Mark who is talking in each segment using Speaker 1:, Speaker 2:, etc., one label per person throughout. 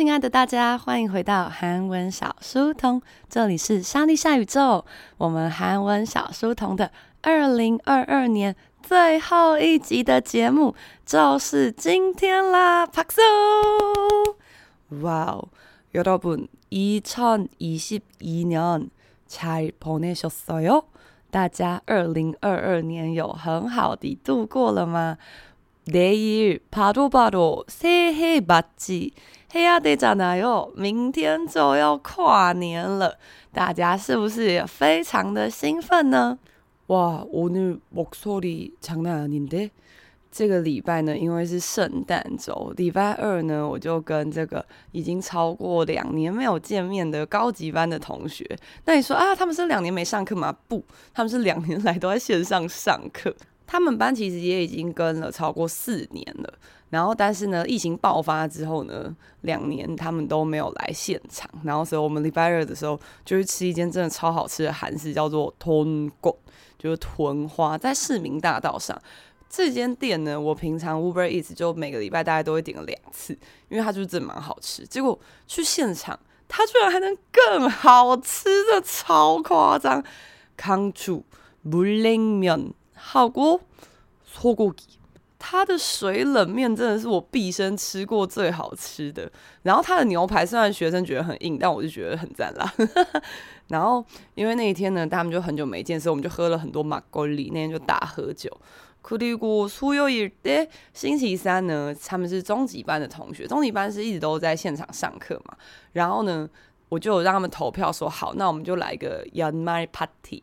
Speaker 1: Hello，亲爱的大家，欢迎回到韩文小书童，这里是莎莉夏宇宙。我们韩文小书童的二零二二年最后一集的节目就是今天啦！拍手！哇哦，여러분，二零二二年잘보내셨어요？大家二零二二年有很好的度过了吗？내일바로바로새해맞이 해야되잖아요。明天就要跨年了，大家是不是也非常的兴奋呢？哇，오늘목소리장난아닌데。这个礼拜呢，因为是圣诞周，礼拜二呢，我就跟这个已经超过两年没有见面的高级班的同学，那你说啊，他们是两年没上课吗？不，他们是两年来都在线上上课。 他们班其实也已经跟了超过四年了，然后但是呢，疫情爆发之后呢，两年他们都没有来现场，然后所以我们礼拜二的时候就去吃一间真的超好吃的韩式，叫做통 국， 就是豚花，在市民大道上这间店呢，我平常 Uber Eats 就每个礼拜大概都会点个两次，因为它就是真蛮好吃。结果去现场，它居然还能更好吃，的超夸张。강추물냉면 好锅소고기，它的水冷面真的是我毕生吃过最好吃的。然后它的牛排虽然学生觉得很硬，但我就觉得很赞啦。然后因为那一天呢，他们就很久没见，所以我们就喝了很多막걸리，那天就大喝酒。그리고수요일 때，星期三呢，他们是中级班的同学，中级班是一直都在现场上课嘛。然后呢，我就让他们投票说好，那我们就来个연말 파티。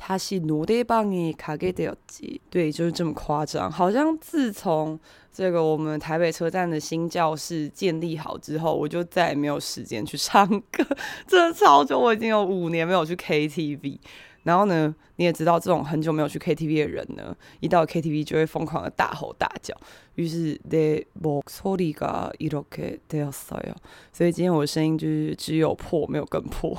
Speaker 1: 他是노래방에가게되었지，对，就是这么夸张。好像自从这个我们台北车站的新教室建立好之后，我就再也没有时间去唱歌，真的超久。我已经有五年没有去 KTV。然后呢，你也知道，这种很久没有去 KTV 的人呢，一到 KTV 就会疯狂的大吼大叫。于是내목소리가이렇게되었어요。所以今天我的声音就是只有破，没有更破。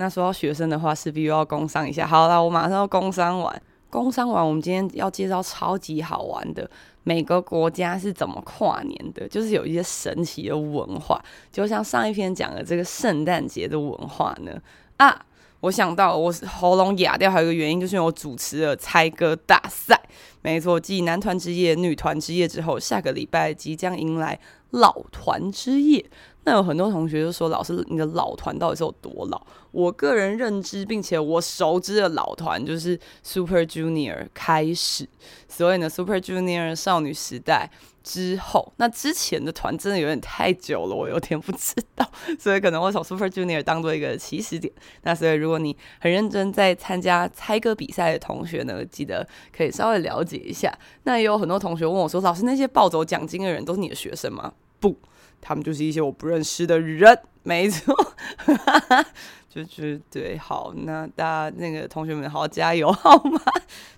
Speaker 1: 那说到学生的话，势必又要工商一下。好啦，我马上要工商完。工商完，我们今天要介绍超级好玩的，每个国家是怎么跨年的，就是有一些神奇的文化。就像上一篇讲的这个圣诞节的文化呢。啊，我想到我喉咙哑掉，还有一个原因就是因为我主持了猜歌大赛。没错，继男团之夜、女团之夜之后，下个礼拜即将迎来老团之夜。那有很多同学就说：“老师，你的老团到底是有多老？”我个人认知并且我熟知的老团就是 Super Junior 开始，所以呢，Super Junior 少女时代之后，那之前的团真的有点太久了，我有点不知道，所以可能会从 Super Junior 当做一个起始点。那所以如果你很认真在参加猜歌比赛的同学呢，记得可以稍微了解一下。那也有很多同学问我说：“老师，那些暴走奖金的人都是你的学生吗？”不。他们就是一些我不认识的人，没错，就就对，好，那大家那个同学们好好加油，好吗？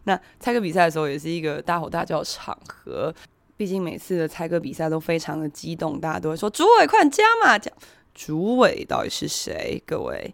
Speaker 1: 那猜歌比赛的时候也是一个大吼大叫的场合，毕竟每次的猜歌比赛都非常的激动，大家都会说：“主委，快加码讲，主委到底是谁？”各位，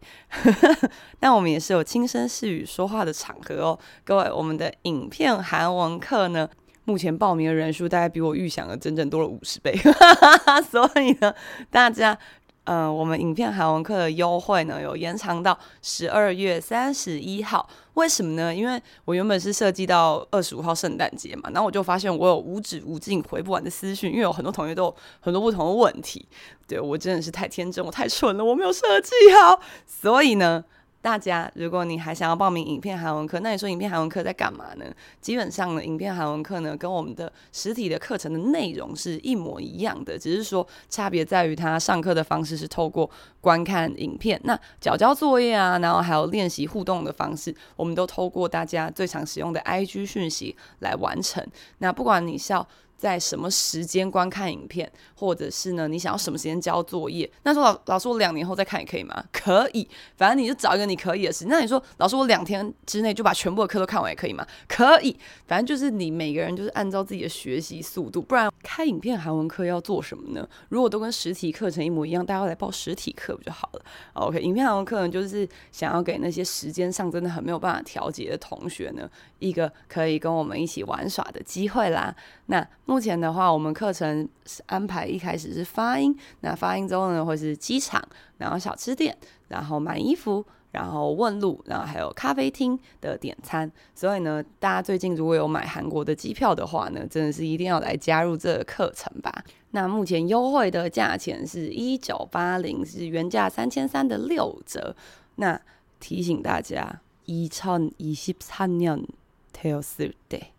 Speaker 1: 那我们也是有轻声细语说话的场合哦，各位，我们的影片韩文课呢，目前报名的人数大概比我预想的整整多了五十倍，所以呢，大家呃，我们影片韩文课的优惠呢，有延长到十二月三十一号。为什么呢？因为我原本是设计到二十五号圣诞节嘛，然后我就发现我有无止无尽回不完的私讯，因为有很多同学都有很多不同的问题。对，我真的是太天真，我太蠢了，我没有设计好。所以呢。大家，如果你还想要报名影片韩文课，那你说影片韩文课在干嘛呢？基本上呢，影片韩文课呢，跟我们的实体的课程的内容是一模一样的，只是说差别在于它上课的方式是透过观看影片，那缴交作业啊，然后还有练习互动的方式，我们都透过大家最常使用的 IG 讯息来完成。那不管你是要在什么时间观看影片，或者是呢，你想要什么时间交作业？那说老老师，我两年后再看也可以吗？可以，反正你就找一个你可以的时间。那你说老师，我两天之内就把全部的课都看完也可以吗？可以，反正就是你每个人就是按照自己的学习速度。不然开影片韩文课要做什么呢？如果都跟实体课程一模一样，大家来报实体课不就好了？OK，影片韩文课呢，就是想要给那些时间上真的很没有办法调节的同学呢，一个可以跟我们一起玩耍的机会啦。那目前的话，我们课程是安排一开始是发音，那发音之后呢，会是机场，然后小吃店，然后买衣服，然后问路，然后还有咖啡厅的点餐。所以呢，大家最近如果有买韩国的机票的话呢，真的是一定要来加入这个课程吧。那目前优惠的价钱是一九八零，是原价三千三的六折。那提醒大家，二千二十三年되었을때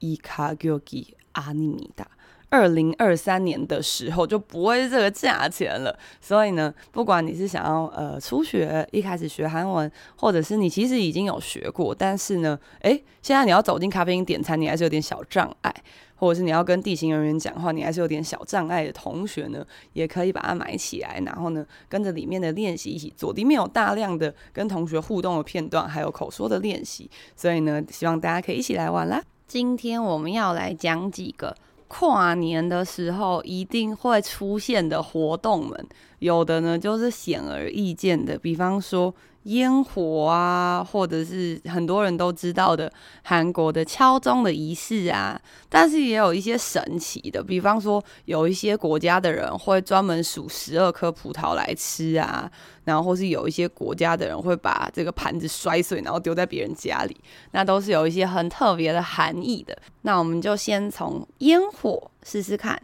Speaker 1: 이 가격이 阿尼米达。二零二三年的时候就不会是这个价钱了。所以呢不管你是想要呃初学一开始学韩文或者是你其实已经有学过但是呢诶现在你要走进咖啡厅点餐你还是有点小障碍或者是你要跟地勤人员讲话你还是有点小障碍的同学呢也可以把它买起来然后呢跟着里面的练习一起做里面有大量的跟同学互动的片段还有口说的练习所以呢希望大家可以一起来玩啦。今天我们要来讲几个跨年的时候一定会出现的活动们，有的呢就是显而易见的，比方说。烟火啊，或者是很多人都知道的韩国的敲钟的仪式啊，但是也有一些神奇的，比方说有一些国家的人会专门数十二颗葡萄来吃啊，然后或是有一些国家的人会把这个盘子摔碎，然后丢在别人家里，那都是有一些很特别的含义的。那我们就先从烟火试试看，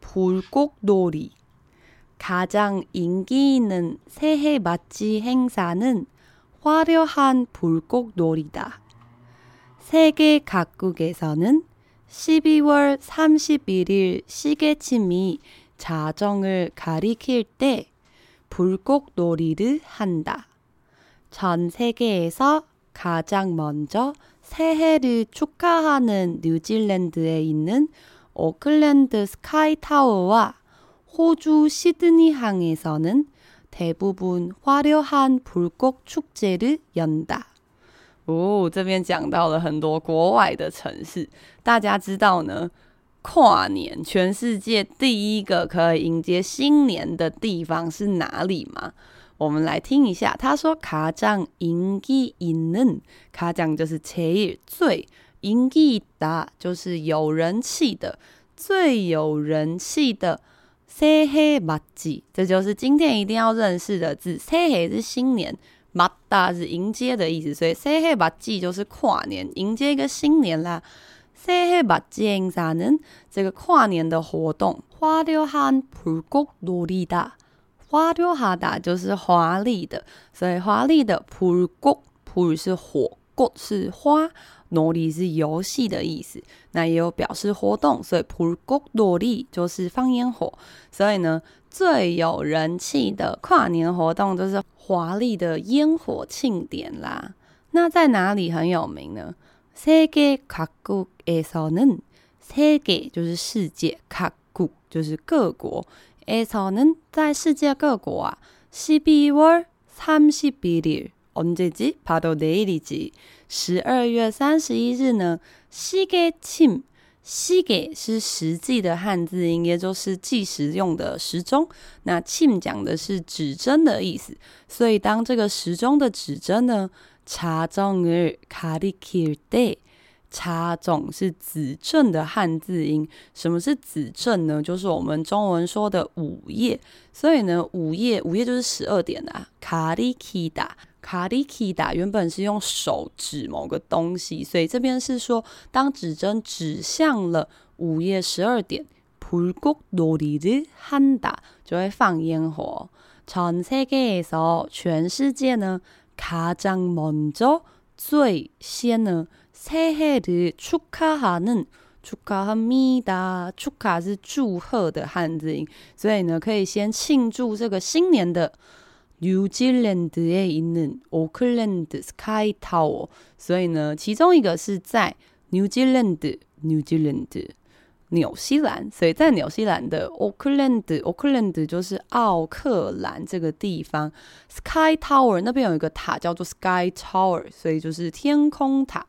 Speaker 1: 불꽃놀이 가장 인기 있는 새해 맞이 행사는 화려한 불꽃놀이다. 세계 각국에서는 12월 31일 시계침이 자정을 가리킬 때 불꽃놀이를 한다. 전 세계에서 가장 먼저 새해를 축하하는 뉴질랜드에 있는 오클랜드 스카이타워와 호주 시드니항에서는 대부분 화려한 불꽃 축제를 연다。 哦，这边讲到了很多国外的城市，大家知道呢，跨年全世界第一个可以迎接新年的地方是哪里吗？我们来听一下，他说가장인기있는，가장就是제일最，인기있다就是有人气的，最有人气的。 塞黑吧唧这就是今天一定要认识的字。塞黑是新年马大是迎接的意思所以塞黑吧唧就是跨年迎接一个新年啦。塞黑吧唧是啥呢这个跨年的活动花雕含蒲公多力大花雕哈达就是华丽的所以华丽的蒲公葡是火国是花놀이是游戏的意思，那也有表示活动，所以불꽃놀이就是放烟火。所以呢，最有人气的跨年活动就是华丽的烟火庆典啦。那在哪里很有名呢？세계각국에서는，세계就是世界，각국就是各国，에서는在世界各国啊。십이월삼십일 일， 언제지바로내일이지十二月三十一日呢，시계침，시계是实际的汉字音，也就是计时用的时钟。那침讲的是指针的意思，所以当这个时钟的指针呢，자정을가리킬 때， 查总是子正的汉字音。什么是子正呢？就是我们中文说的午夜。所以呢，午夜午夜就是十二点啊。卡里基达 卡里基达原本是用手指某个东西，所以这边是说，当指针指向了午夜十二点，불꽃놀이를한다就会放烟火。全世界的全世界呢，가장먼저最先呢，새해를축하하는 축하합니다，축하是祝贺的汉字音，所以呢，可以先庆祝这个新年的。 뉴질랜드에 있는 오클랜드 스카이 타워，所以呢，其中一个是在 New Zealand，New Zealand，纽西兰，所以在纽西兰的 Auckland，Auckland 就是奥克兰这个地方，Sky Tower 那边有一个塔叫做 Sky Tower，所以就是天空塔。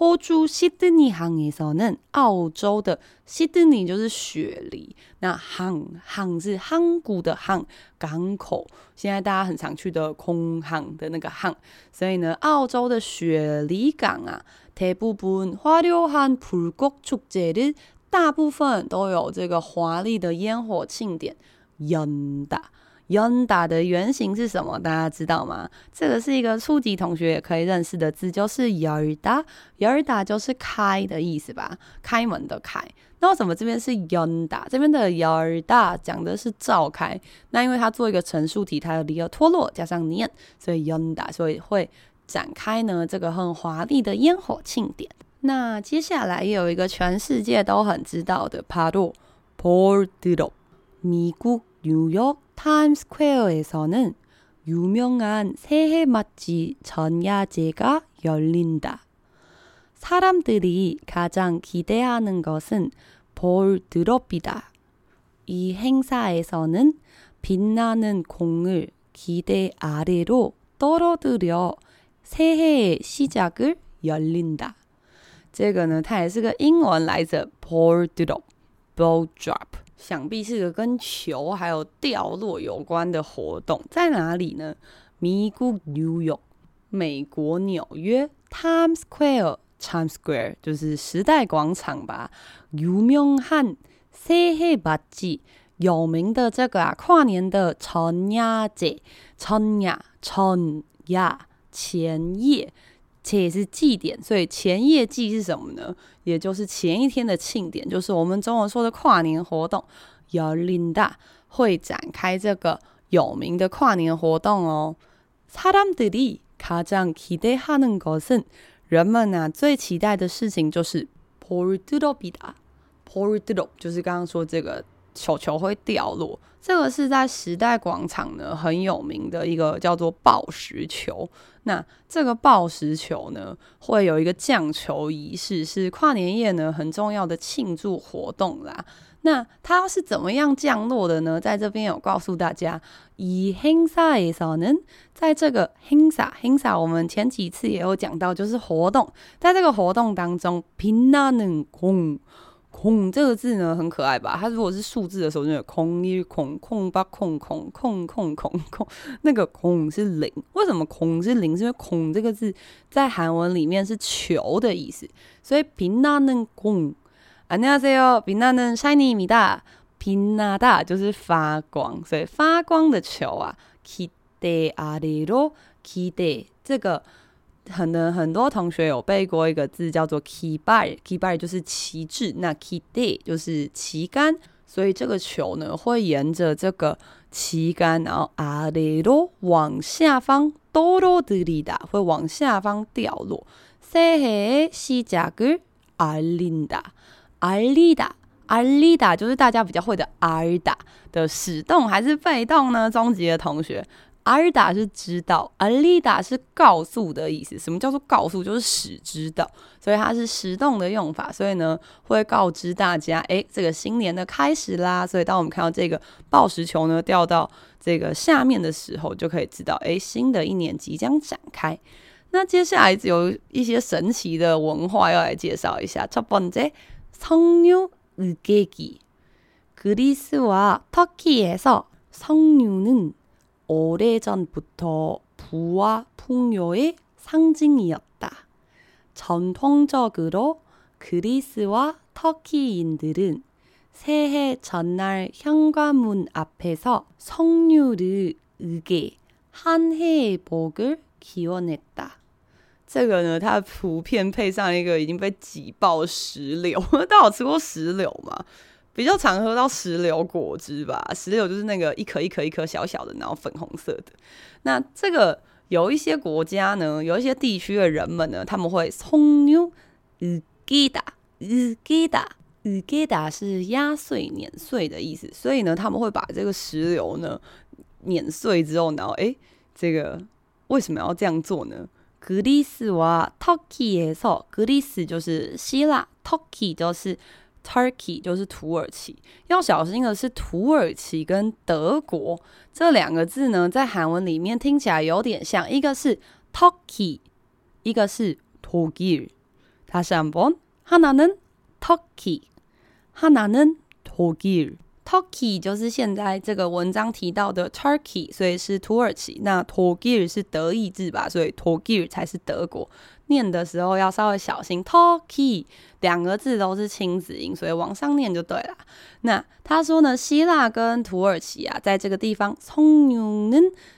Speaker 1: 호주시드니항에서는澳洲的西德尼就是雪梨，那항항是항구的항港口，现在大家很常去的空航的那个항，所以呢，澳洲的雪梨港啊，대부분화려한불꽃축제를大部分都有这个华丽的烟火庆典，연다。 Yonda 的原型是什么？大家知道吗？这个是一个初级同学也可以认识的字，就是 Yonda。Yonda 就是开的意思吧？开门的开。那为什么这边是 Yonda？这边的 Yonda 讲的是召开。那因为它做一个陈述体，它离合脱落加上念，所以 Yonda 所以会展开呢。这个很华丽的烟火庆典。那接下来又有一个全世界都很知道的 Pardo，Pardo，米咕。 뉴욕 타임스퀘어에서는 유명한 새해 맞이 전야제가 열린다. 사람들이 가장 기대하는 것은 볼드롭이다. 이 행사에서는 빛나는 공을 기대 아래로 떨어뜨려 새해의 시작을 열린다. 这个呢，它也是个英文来着 ball drop, ball drop。 想必是个跟球还有掉落有关的活动，在哪里呢？美国纽约，美国纽约，Times Square，Times Square 就是时代广场吧。유명한새해맞이，有名的这个啊，跨年的春야제，春야春야前夜。 且也是祭典，所以前夜祭是什么呢？也就是前一天的庆典，就是我们中文说的跨年活动。열린다会展开这个有名的跨年活动哦。사람들이가장기대하는것은人们啊最期待的事情就是볼드롭이다。볼드롭就是刚刚说这个 球球会掉落。这个是在时代广场呢很有名的一个叫做报时球。那这个报时球呢，会有一个降球仪式，是跨年夜呢很重要的庆祝活动啦。那它是怎么样降落的呢？在这边有告诉大家，以 h i n s a 也少能在这个 h i n s a h i n s a 我们前几次也有讲到，就是活动，在这个活动当中，平那能空。空这个字呢很可爱吧？它如果是数字的时候，就有空一空空八空空空空空空，那个空是零。为什么空是零？是因为空这个字在韩文里面是球的意思，所以빛나는 공。 안녕하세요，빛나는 샤이니입니다。 빛나다就是发光，所以发光的球啊。기대아래로기대这个。 可能很多同学有背过一个字叫做“旗摆”，旗摆就是旗帜，那 “kite” 就是旗杆，所以这个球呢会沿着这个旗杆，然后阿雷罗往下方多罗德里达会往下方掉落。새해시작을알린다알리다알리다就是大家比较会的알다的使动还是被动呢？中级的同学。 阿尔达是知道，阿丽达是告诉的意思。什么叫做告诉？就是使知道，所以它是实动的用法。所以呢，会告知大家，哎，这个新年的开始啦。所以当我们看到这个爆石球呢掉到这个下面的时候，就可以知道，哎，新的一年即将展开。那接下来有一些神奇的文化要来介绍一下。첫번째성류으깨기그리스와터키에서성류는 오래전부터 부와 풍요의 상징이었다. 전통적으로 그리스와 터키인들은 새해 전날 현관문 앞에서 성류를 으게 한 해의 복을 기원했다。这个呢，它的图片配上一个已经被挤爆的石榴。大家有吃过石榴吗？ 比较常喝到石榴果汁吧。石榴就是那个一颗一颗一颗小小的，然后粉红色的。那这个有一些国家呢，有一些地区的人们呢，他们会葱牛으게다 으게다 으게다是压碎碾碎的意思，所以呢，他们会把这个石榴呢碾碎之后，然后诶，这个为什么要这样做呢？그리스와터키에서，그리스就是希腊，Turkey 就是 Turkey 就是土耳其。要小心的是，土耳其跟德国这两个字呢，在韩文里面听起来有点像，一个是 Turkey，一个是독일。다시한번하나는 Turkey，하나는 독일。 Turkey 就是现在这个文章提到的 Turkey，所以是土耳其。那 Togir 是德意志吧，所以 Togir 才是德国。念的时候要稍微小心，Turkey 两个字都是清子音，所以往上念就对了。那他说呢，希腊跟土耳其啊，在这个地方，葱牛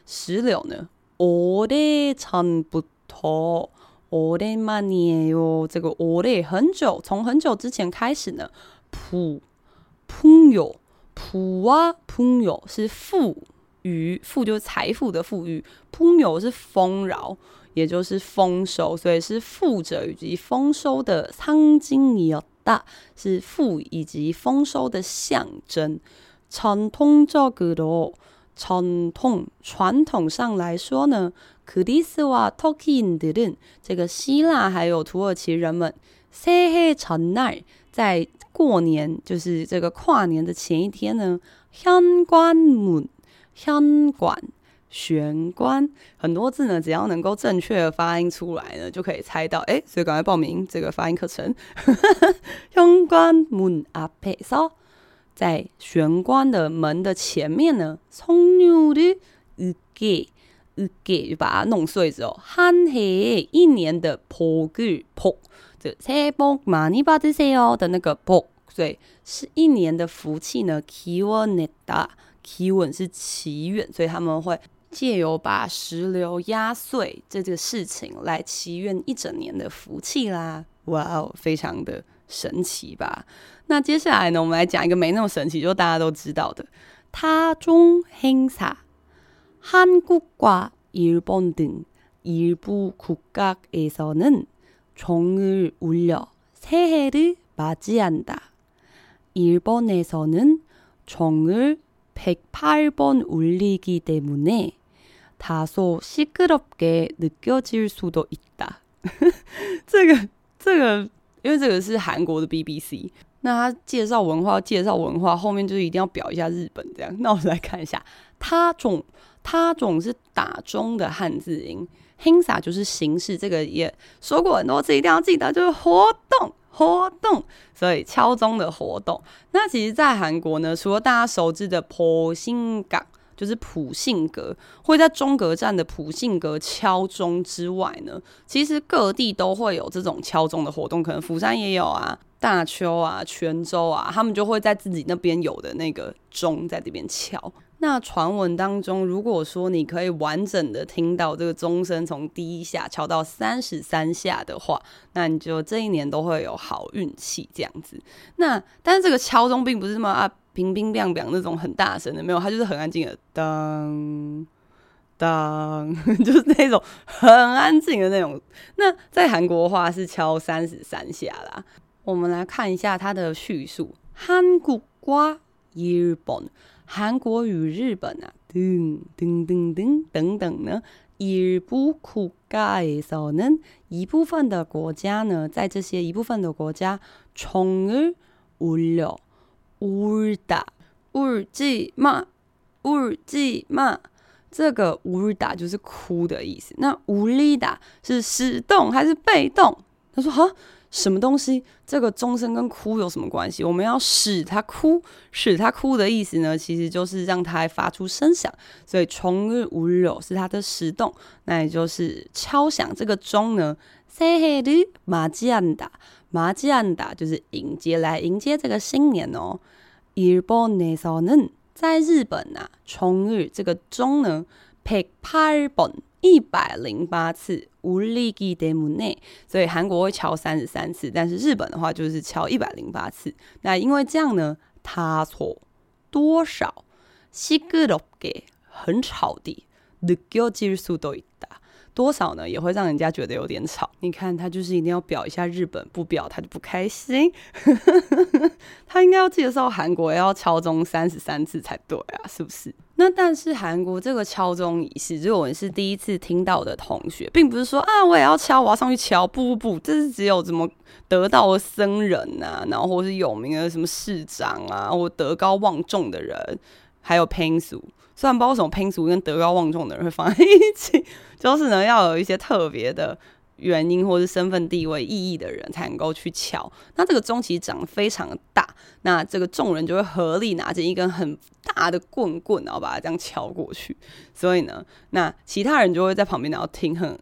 Speaker 1: 石榴呢，오래전부터오랜만이에요。这个오래很久，从很久之前开始呢，풍풍요。 普啊，풍요是富裕，富就是财富的富裕，풍요是丰饶，也就是丰收，所以是富者以及丰收的상징이었다，是富以及丰收的象征。传统적으로，传统传统上来说呢，그리스와터키인들은这个希腊还有土耳其人们，새해전날在 过年，就是这个跨年的前一天呢，相关门，相关。玄关很多字呢，只要能够正确的发音出来呢，就可以猜到。哎、所以赶快报名这个发音课程。相关门阿佩烧，在玄关的门的前面呢，葱牛的一个一个就把它弄碎之后，憨黑一年的破句破。복。새해복많이받으세요的那个복，所以是一年的福气呢。祈愿的祈愿是祈愿，所以他们会借由把石榴压碎这个事情来祈愿一整年的福气啦。哇哦，非常的神奇吧？那接下来呢，我们来讲一个没那么神奇，就大家都知道的타종행사，한국과일본등일부국가에서는 종을 울려 새해를 맞이한다. 일본에서는 종을 108번 울리기 때문에 다소 시끄럽게 느껴질 수도 있다. 这个，这个，因为这个是韩国的 BBC，那他介绍文化，介绍文化后面就是一定要表一下日本这样。那我们来看一下，他种，他种是打钟的汉字音。 Hinsa 就是形式，这个也说过很多次，一定要记得，就是活动，活动，所以敲钟的活动。那其实，在韩国呢，除了大家熟知的普信港，就是普信阁，会在中阁站的普信阁敲钟之外呢，其实各地都会有这种敲钟的活动，可能釜山也有啊，大邱啊，泉州啊，他们就会在自己那边有的那个钟在这边敲。那传闻当中如果说你可以完整的听到这个钟声从第一下敲到三十三下的话那你就这一年都会有好运气这样子。那但是这个敲钟并不是什么啊平平亮亮那种很大声的没有它就是很安静的噔当 就是那种很安静的那种。那在韩国话是敲三十三下啦。我们来看一下它的叙述。憨古瓜英语 BON 韩国与日本啊，噔噔噔噔等等呢，일부국가에서는一部分的国家呢，在这些一部分的国家，총을울려울다울지마울지마这个울다就是哭的意思。那울리다是使动还是被动？他说哈。 什么东西？这个钟声跟哭有什么关系？我们要使它哭，使它哭的意思呢，其实就是让它发出声响。所以钟을울려是它的实动，那也就是敲响这个钟呢。새해를맞이한다，맞이한다就是迎接来迎接这个新年哦。일본에서는在日本呐、啊，钟을这个钟呢，백팔 번。 一百零八次울리기때문에，所以韩国会敲三十三次，但是日本的话就是敲一百零八次。那因为这样呢，他说多少시끄럽게很吵的느껴질수도있다。 多少呢，也会让人家觉得有点吵。你看，他就是一定要表一下日本，不表他就不开心。他应该要介绍韩国要敲钟三十三次才对啊，是不是？那但是韩国这个敲钟仪式，如果是第一次听到的同学，并不是说啊，我也要敲，我要上去敲。不不不，这是只有什么得道的僧人啊，然后或是有名的什么市长啊，或德高望重的人，还有平俗。虽然不知道为什么拼俗跟德高望重的人会放在一起，就是呢，要有一些特别的原因或是身份地位意义的人才能够去敲。那这个钟其实长得非常大，那这个众人就会合力拿着一根很大的棍棍，然后把它这样敲过去。所以呢，那其他人就会在旁边然后听，很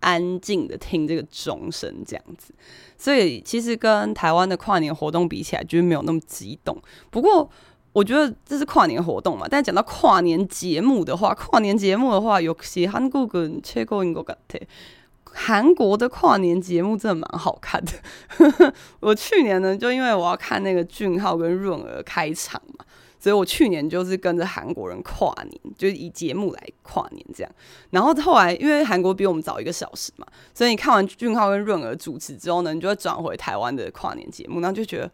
Speaker 1: 安静的听这个钟声这样子。所以其实跟台湾的跨年活动比起来，就是没有那么激动。不过。我觉得这是跨年活动嘛。但讲到跨年节目的话，跨年节目的话，有其韩国跟최고인 것。 韩国的跨年节目真的蛮好看的。我去年呢，就因为我要看那个俊浩跟润儿开场嘛，所以我去年就是跟着韩国人跨年，就是以节目来跨年这样。然后后来因为韩国比我们早一个小时嘛，所以你看完俊浩跟润儿主持之后呢，你就会转回台湾的跨年节目，然后就觉得。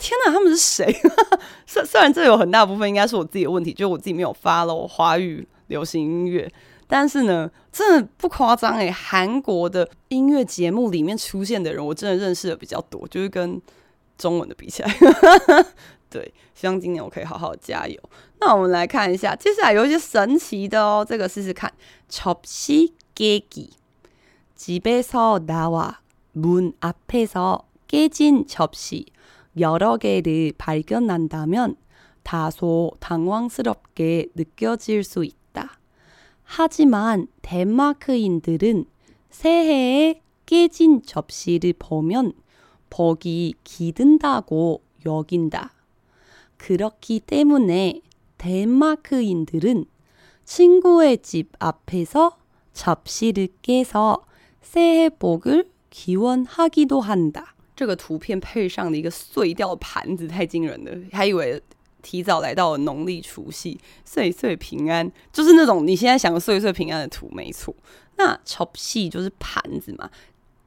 Speaker 1: 天哪，他们是谁？虽虽然这有很大部分应该是我自己的问题，就我自己没有 follow 华语流行音乐，但是呢，真的不夸张诶，韩国的音乐节目里面出现的人，我真的认识的比较多，就是跟中文的比起来。对，希望今年我可以好好加油。那我们来看一下，接下来有一些神奇的哦，这个试试看。접시깨기집에서나와문앞에서깨진접시 여러 개를 발견한다면 다소 당황스럽게 느껴질 수 있다 하지만 덴마크인들은 새해에 깨진 접시를 보면복이깃든다고 여긴다 그렇기 때문에 덴마크인들은 친구의 집 앞에서 접시를 깨서 새해 복을 기원하기도 한다 这个图片配上的一个碎掉盘子太惊人了，还以为提早来到了农历除夕，岁岁平安，就是那种你现在想岁岁平安的图，没错。那炒戏就是盘子嘛。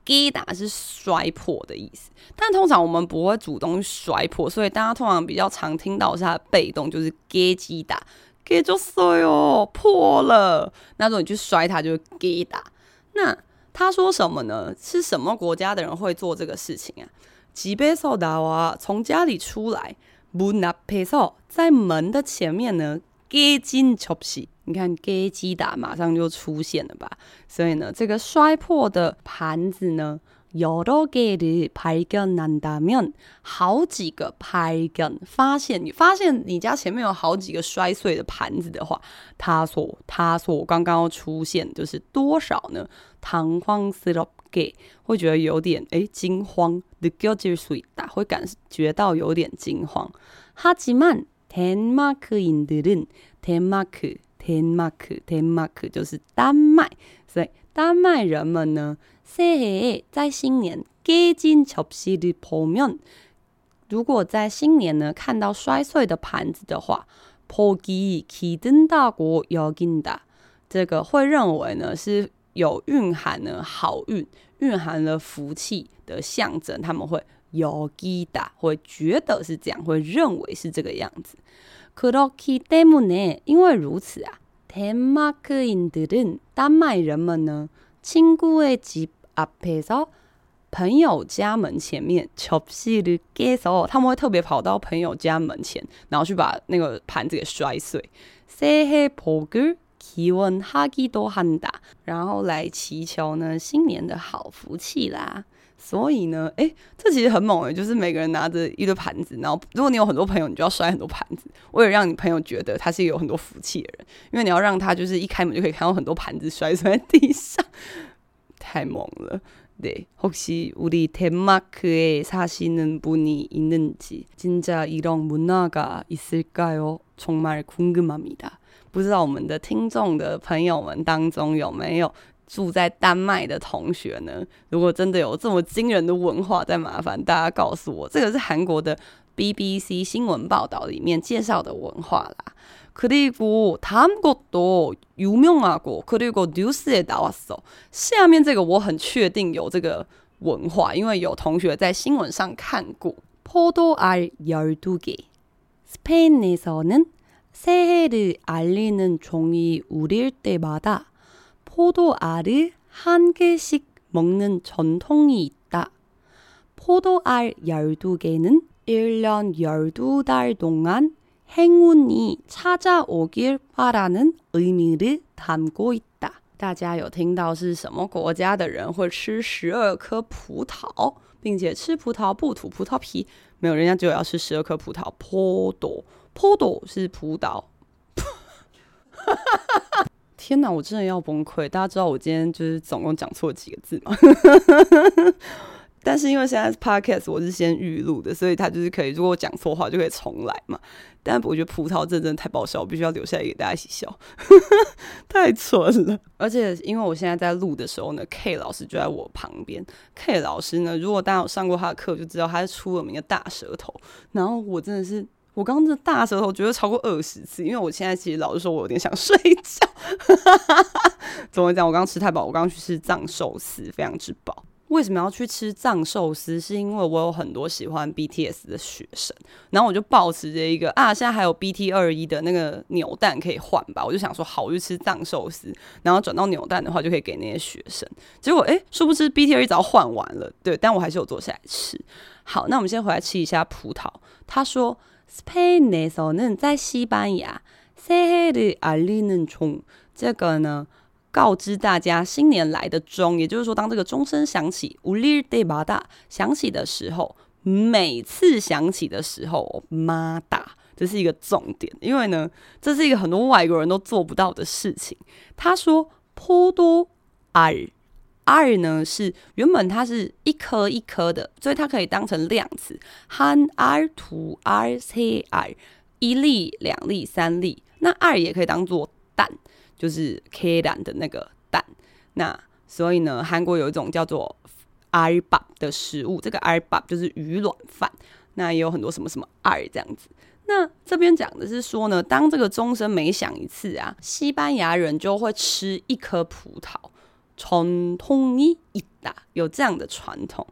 Speaker 1: 击打是摔破的意思，但通常我们不会主动摔破，所以大家通常比较常听到是它的被动，就是击击打，击就碎哦，破了。那如果你去摔它，就是击打。那他说什么呢？是什么国家的人会做这个事情啊？집에서나와，从家里出来，문앞에서，在门的前面呢，깨진접시，你看깨지다马上就出现了吧？所以呢，这个摔破的盘子呢，여러개를발견한다면，好几个발견发现，你发现你家前面有好几个摔碎的盘子的话，他说他说刚刚出现就是多少呢？ 당황스럽게会觉得有点诶惊慌，느껴질수있다会感觉到有点惊慌。하지만덴마크인들은덴마크덴마크덴마크就是丹麦，所以丹麦人们呢，새해在新年깨진접시를보면，如果在新年呢看到摔碎的盘子的话，복이깃든다고여긴다，这个会认为呢是。 有蕴含了好运，蕴含了福气的象征，他们会有记得，会觉得是这样，会认为是这个样子。그렇기때문에，因为如此啊，덴마크인들은丹麦人们呢，친구의집앞에서朋友家门前面접시를깨서他们会特别跑到朋友家门前，然后去把那个盘子给摔碎。새해복을 祈愿하기도한다，然后来祈求呢新年的好福气啦。所以呢，哎，这其实很猛诶，就是每个人拿着一堆盘子，然后如果你有很多朋友，你就要摔很多盘子，为了让你朋友觉得他是一个有很多福气的人，因为你要让他就是一开门就可以看到很多盘子摔在地上，太猛了。对，혹시우리덴마크에사시는분이있는지진짜이런문화가있을까요정말궁금합니다 不知道我们的听众的朋友们当中有没有？住在丹麦的同学呢，如果真的有这么惊人的文化，再麻烦大家告诉我。这个是韩国的 BBC 新闻报道里面介绍的文化啦。그리고다음것도유명하고그리고뉴스에나왔어下面这个我很确定有这个文化，因为有同学在新闻上看过。포도알12개 스페인에서는 새해를 알리는 종이 울릴 때마다 포도알을 한 개씩 먹는 전통이 있다. 포도알 12개는 1년 12달 동안 행운이 찾아오길 바라는 의미를 담고 있다. 大家有听到是什么国家的人会吃十二颗葡萄，并且吃葡萄不吐葡萄皮，没有人家就要吃十二颗葡萄， 坡朵。天哪，我真的要崩溃！大家知道我今天就是总共讲错几个字吗？但是因为现在是 podcast，我是先预录的，所以他就是可以，如果讲错话就可以重来嘛。但我觉得葡萄真的太爆笑，我必须要留下来给大家一起笑，太蠢了。而且因为我现在在录的时候呢，K 老师就在我旁边。K 老师呢，如果大家有上过他的课，就知道他是出了名的大舌头。然后我真的是。我刚刚这大舌头觉得超过二十次，因为我现在其实老实说，我有点想 睡觉。怎么讲？我刚刚吃太饱，我刚刚去吃藏寿司，非常之饱。为什么要去吃藏寿司？是因为我有很多喜欢 BTS 的学生，然后我就抱持着一个啊，现在还有 BT 二一的那个扭蛋可以换吧，我就想说好，我去吃藏寿司，然后转到扭蛋的话就可以给那些学生。结果哎，殊不知 BT 二一早换完了，对，但我还是有坐下来吃。好，那我们先回来吃一下葡萄。他说。스페인에서는在西班牙，새해를알리는钟，这个呢，告知大家新年来的钟，也就是说，当这个钟声响起，울릴때마다响起的时候，每次响起的时候，마다，这是一个重点，因为呢，这是一个很多外国人都做不到的事情。他说，포도알。 i 呢是原本它是一颗一颗的所以它可以当成量词 han i 兔 isee i 一粒两粒三粒。那 i 也可以当做蛋就是 k 蛋的那个蛋。那所以呢韩国有一种叫做 i bar 的食物这个 irbab 就是鱼卵饭那也有很多什么什么 i 这样子。那这边讲的是说呢当这个钟声每响一次啊西班牙人就会吃一颗葡萄传统이 있다，有这样的传统。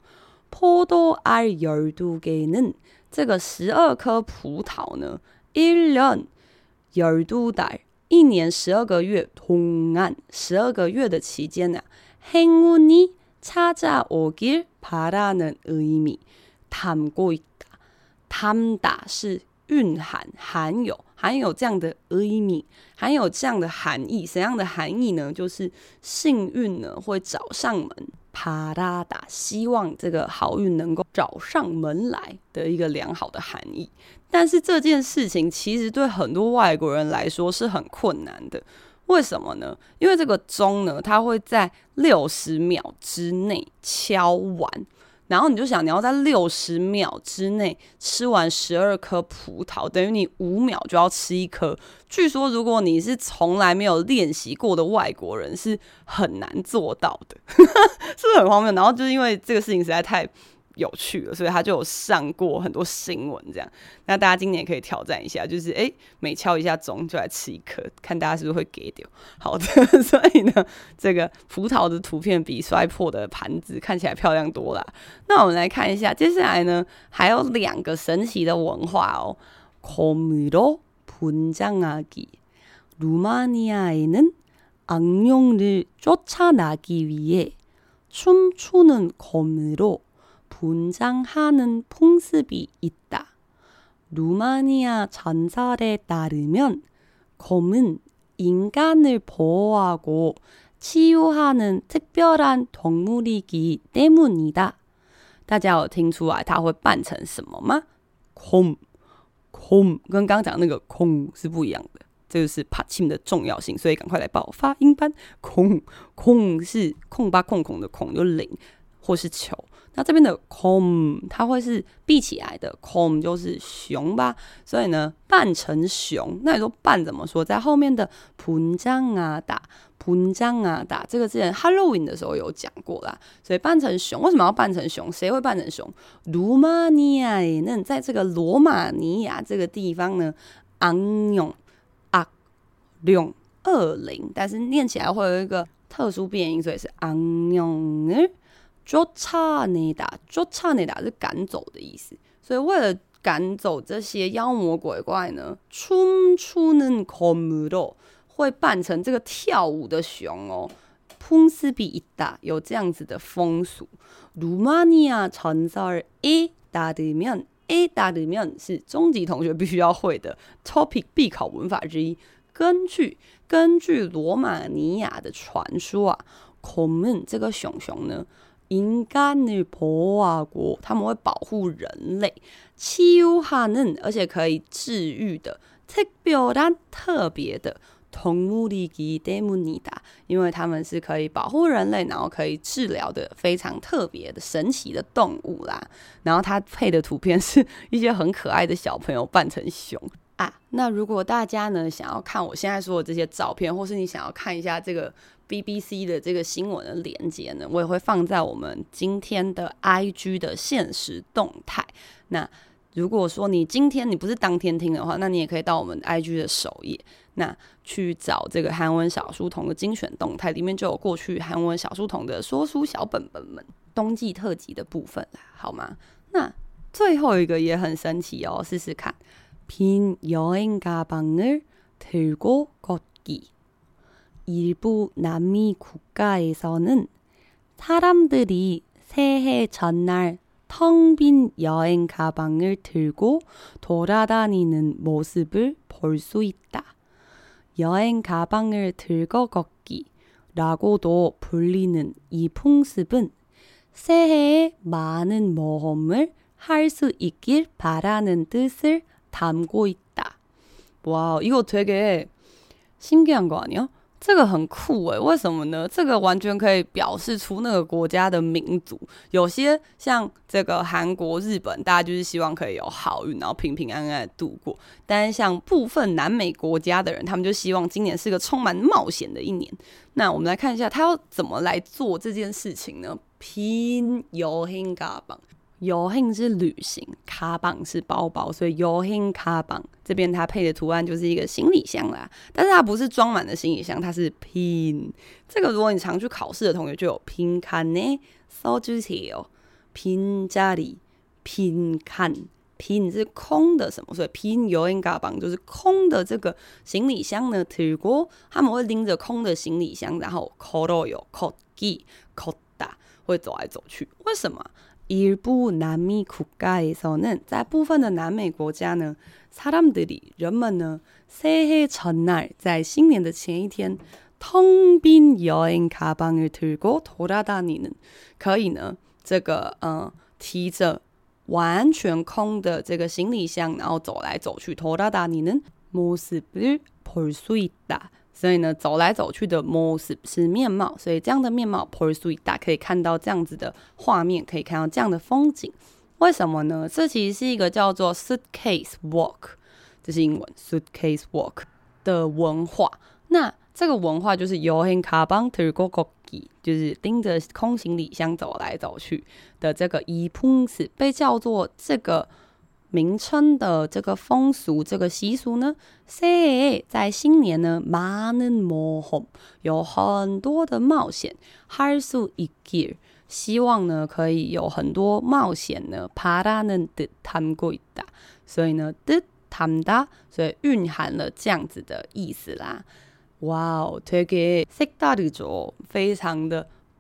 Speaker 1: 포도알 열두 개는这个十二颗葡萄呢，일년열두 달， 一年十二个月，동안十二个月的期间呢，행운이찾아오길바라는의미담고있다， 담다是蕴含含有。 含有这样的意味，含有这样的含义，怎样的含义呢？就是幸运呢会找上门，啪嗒嗒，希望这个好运能够找上门来的一个良好的含义。但是这件事情其实对很多外国人来说是很困难的，为什么呢？因为这个钟呢，它会在六十秒之内敲完。然后你就想，你要在六十秒之内吃完十二颗葡萄，等于你五秒就要吃一颗。据说，如果你是从来没有练习过的外国人，是很难做到的，是不是很荒谬？然后就是因为这个事情实在太……有趣了，所以他就有上过很多新闻，这样。那大家今年可以挑战一下，就是哎、欸，每敲一下钟就来吃一颗，看大家是不是会给掉。好的，所以呢，这个葡萄的图片比摔破的盘子看起来漂亮多了。那我们来看一下，接下来呢，还有两个神奇的文化哦。곰으로분장하기루마니아에는악령을쫓아내기위해춤추는곰으로 분장하는 풍습이 있다. 루마니아 전설에 따르면 곰은 인간을 보호하고 치유하는 특별한 동물이기 때문이다. 大家有听出来它会扮成什么吗？空，空跟刚刚讲那个空是不一样的，这就是받침的重要性，所以赶快来报发音班。空，空是空吧空空的空，就零 或是球。那这边的 com 它会是闭起来的，com 就是熊吧，所以呢，扮成熊。那你说扮怎么说？在后面的膨胀啊打膨胀啊打，这个之前 Halloween 的时候有讲过啦。所以扮成熊为什么要扮成熊？谁会扮成熊？罗马尼亚耶，那在这个罗马尼亚这个地方呢，昂勇啊勇二零，但是念起来会有一个特殊变音，所以是昂勇。嗯쫓아내다， 쫓아내다是赶走的意思，所以为了赶走这些妖魔鬼怪呢，춤추는곰으로会扮成这个跳舞的熊哦。풍습이있다，有这样子的风俗。루마니아전설에따르면，에따르면是中级同学必须要会的 topic 必考文法之一。根据根据罗马尼亚的传说啊，곰은这个熊熊呢。 인간을보호하고，他们会保护人类。치유하는，而且可以治愈的。特别特别的。동물이기때문이다，因为他们是可以保护人类，然后可以治疗的非常特别的神奇的动物啦。然后它配的图片是一些很可爱的小朋友扮成熊啊。那如果大家呢想要看我现在说的这些照片，或是你想要看一下这个。 BBC 的这个新闻的连接呢，我也会放在我们今天的 IG 的限时动态。那如果说你今天你不是当天听的话，那你也可以到我们 IG 的首页，那去找这个韩文小书童的精选动态，里面就有过去韩文小书童的说书小本本们冬季特辑的部分啦，好吗？那最后一个也很神奇哦，试试看，빈여행가방을들고걷기。 일부 남미 국가에서는 사람들이 새해 전날 텅 빈 여행 가방을 들고 돌아다니는 모습을 볼 수 있다. 여행 가방을 들고 걷기라고도 불리는 이 풍습은 새해에 많은 모험을 할 수 있길 바라는 뜻을 담고 있다. 와, 이거 되게 신기한 거 아니야? 这个很酷诶，为什么呢？这个完全可以表示出那个国家的民族。有些像这个韩国、日本，大家就是希望可以有好运，然后平平安安的度过。但是像部分南美国家的人，他们就希望今年是个充满冒险的一年。那我们来看一下，他要怎么来做这件事情呢？拼游兴嘎棒。游兴是旅行，卡邦是包包，所以游兴卡邦这边它配的图案就是一个行李箱啦。但是它不是装满的行李箱，它是拼。这个如果你常去考试的同学就有拼看呢，搜之前哦，拼家里拼看拼是空的什么，所以拼游兴卡邦就是空的这个行李箱呢。ถื过他们会拎着空的行李箱，然后口都有口记口打会走来走去，为什么？ 일부남미국가에서는在部分的南美国家呢，사람들이人们呢，새해전날在新年的前一天，텅빈여행가방을들고돌아다니는可以呢，这个嗯提着完全空的这个行李箱，然后走来走去，돌아다니는모습을볼수있다。 所以呢，走来走去的模式是面貌，所以这样的面貌 p o r s u i t 大可以看到这样子的画面，可以看到这样的风景。为什么呢？这其实是一个叫做 suitcase walk，这是英文 suitcase walk 的文化。那这个文化就是 yohin kabang tergogogi，就是拎着空行李箱走来走去的这个 ipungs 被叫做这个。名称的这个风俗，这个习俗呢，在新年呢，많은모험有很多的冒险，할수있길希望呢可以有很多冒险呢，바라는뜻담고있다所以呢，뜻담다所以蕴含了这样子的意思啦。哇哦，되게색다르죠，非常的。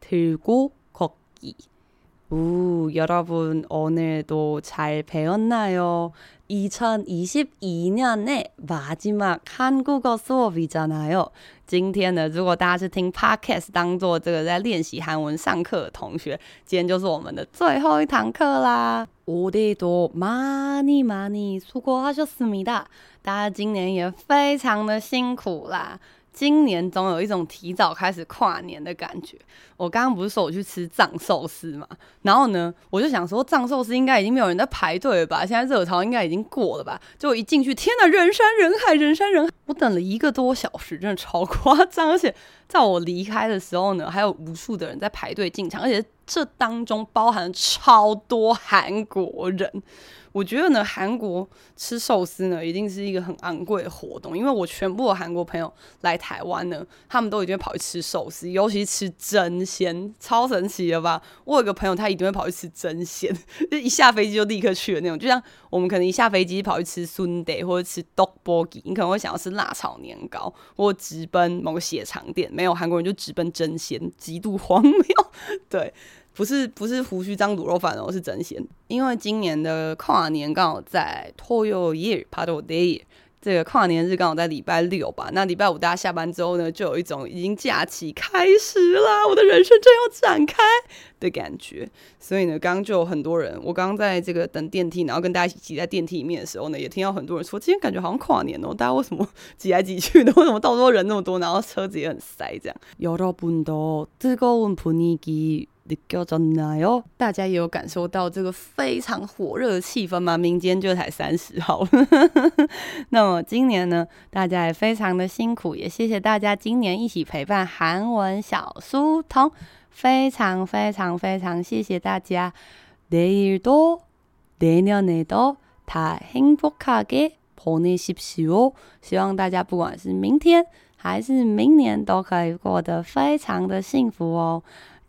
Speaker 1: 들고 걷기. 우, 여러분 오늘도 잘 배웠나요? 2022년의 마지막 한국어 수업이잖아요. 今天呢，如果大家是听 podcast 当做这个在练习韩文上课的同学，今天就是我们的最后一堂课啦。 올해도 많이 많이 수고하셨습니다. 大家今年也非常的辛苦啦。 今年总有一种提早开始跨年的感觉。我刚刚不是说我去吃藏寿司嘛，然后呢，我就想说藏寿司应该已经没有人在排队了吧？现在热潮应该已经过了吧？就一进去，天哪，人山人海，人山人海！我等了一个多小时，真的超夸张。而且在我离开的时候呢，还有无数的人在排队进场，而且这当中包含超多韩国人。我觉得呢，韩国吃寿司呢，一定是一个很昂贵的活动。因为我全部的韩国朋友来台湾呢，他们都一定会跑去吃寿司，尤其吃真鲜，超神奇的吧？我有个朋友，他一定会跑去吃真鲜，就一下飞机就立刻去的那种。就像我们可能一下飞机跑去吃 sundae 或者吃 tteokbokki，你可能会想要吃辣炒年糕，或直奔某个血肠店。没有韩国人就直奔真鲜，极度荒谬。对。不是不是胡须张卤肉饭哦，是真鲜。因为今年的跨年刚好在토요일 파도 데이，这个跨年日刚好在礼拜六吧。那礼拜五大家下班之后呢，就有一种已经假期开始啦，我的人生正要展开的感觉。所以呢，刚刚就有很多人，我刚刚在这个等电梯，然后跟大家一起挤在电梯里面的时候呢，也听到很多人说，今天感觉好像跨年哦，大家为什么挤来挤去的？为什么到处人那么多，然后车子也很塞？这样。여러분도뜨거운분위기 大家也有感受到这个非常火热的气氛吗？明天就才三十号，那么今年呢，大家也非常的辛苦，也谢谢大家今年一起陪伴韩文小书童，非常非常非常谢谢大家。내일도내년에도다행복하게보내십시오。希望大家不管是明天还是明年，都可以过得非常的幸福哦。